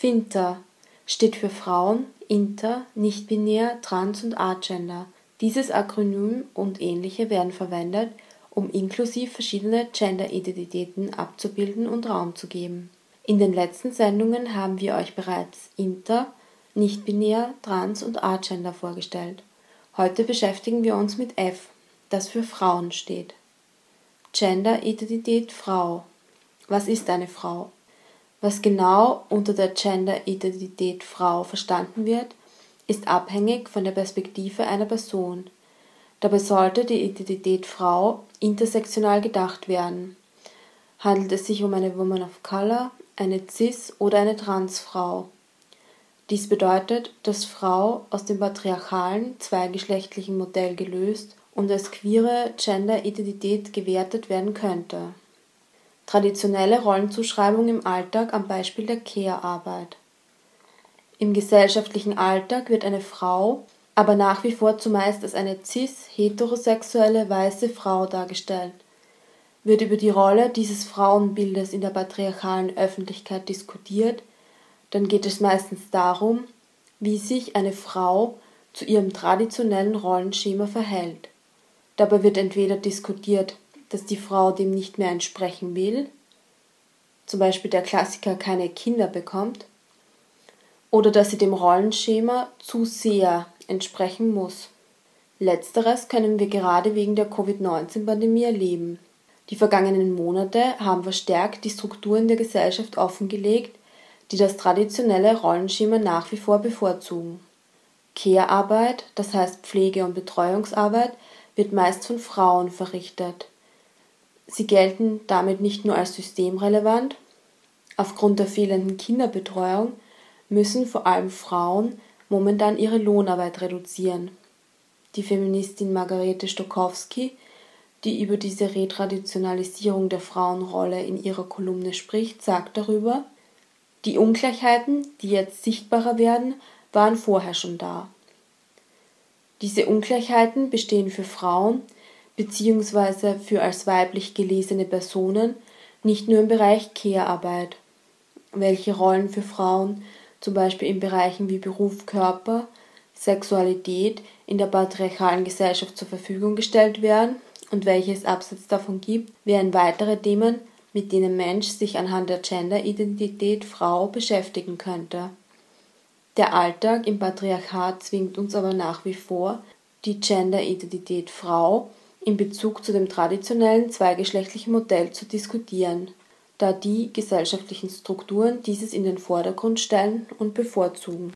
FINTER steht für Frauen, Inter, Nichtbinär, Trans und Agender. Dieses Akronym und ähnliche werden verwendet, um inklusiv verschiedene Gender-Identitäten abzubilden und Raum zu geben. In den letzten Sendungen haben wir euch bereits Inter, Nichtbinär, Trans und Agender vorgestellt. Heute beschäftigen wir uns mit F, das für Frauen steht. Gender-Identität Frau. Was ist eine Frau? Was genau unter der Gender-Identität Frau verstanden wird, ist abhängig von der Perspektive einer Person. Dabei sollte die Identität Frau intersektional gedacht werden. Handelt es sich um eine Woman of Color, eine Cis- oder eine Transfrau? Dies bedeutet, dass Frau aus dem patriarchalen, zweigeschlechtlichen Modell gelöst und als queere Gender-Identität gewertet werden könnte. Traditionelle Rollenzuschreibung im Alltag am Beispiel der Care-Arbeit. Im gesellschaftlichen Alltag wird eine Frau aber nach wie vor zumeist als eine cis-heterosexuelle weiße Frau dargestellt. Wird über die Rolle dieses Frauenbildes in der patriarchalen Öffentlichkeit diskutiert, dann geht es meistens darum, wie sich eine Frau zu ihrem traditionellen Rollenschema verhält. Dabei wird entweder diskutiert, dass die Frau dem nicht mehr entsprechen will, zum Beispiel der Klassiker keine Kinder bekommt, oder dass sie dem Rollenschema zu sehr entsprechen muss. Letzteres können wir gerade wegen der Covid-19-Pandemie erleben. Die vergangenen Monate haben verstärkt die Strukturen der Gesellschaft offengelegt, die das traditionelle Rollenschema nach wie vor bevorzugen. Care-Arbeit, das heißt Pflege- und Betreuungsarbeit, wird meist von Frauen verrichtet. Sie gelten damit nicht nur als systemrelevant, aufgrund der fehlenden Kinderbetreuung müssen vor allem Frauen momentan ihre Lohnarbeit reduzieren. Die Feministin Margarete Stokowski, die über diese Retraditionalisierung der Frauenrolle in ihrer Kolumne spricht, sagt darüber, die Ungleichheiten, die jetzt sichtbarer werden, waren vorher schon da. Diese Ungleichheiten bestehen für Frauen bzw. für als weiblich gelesene Personen nicht nur im Bereich Care-Arbeit. Welche Rollen für Frauen zum Beispiel in Bereichen wie Beruf, Körper, Sexualität in der patriarchalen Gesellschaft zur Verfügung gestellt werden und welche es abseits davon gibt, wären weitere Themen, mit denen Mensch sich anhand der Gender-Identität Frau beschäftigen könnte. Der Alltag im Patriarchat zwingt uns aber nach wie vor, die Gender-Identität Frau in Bezug zu dem traditionellen zweigeschlechtlichen Modell zu diskutieren da die gesellschaftlichen Strukturen dieses in den Vordergrund stellen und bevorzugen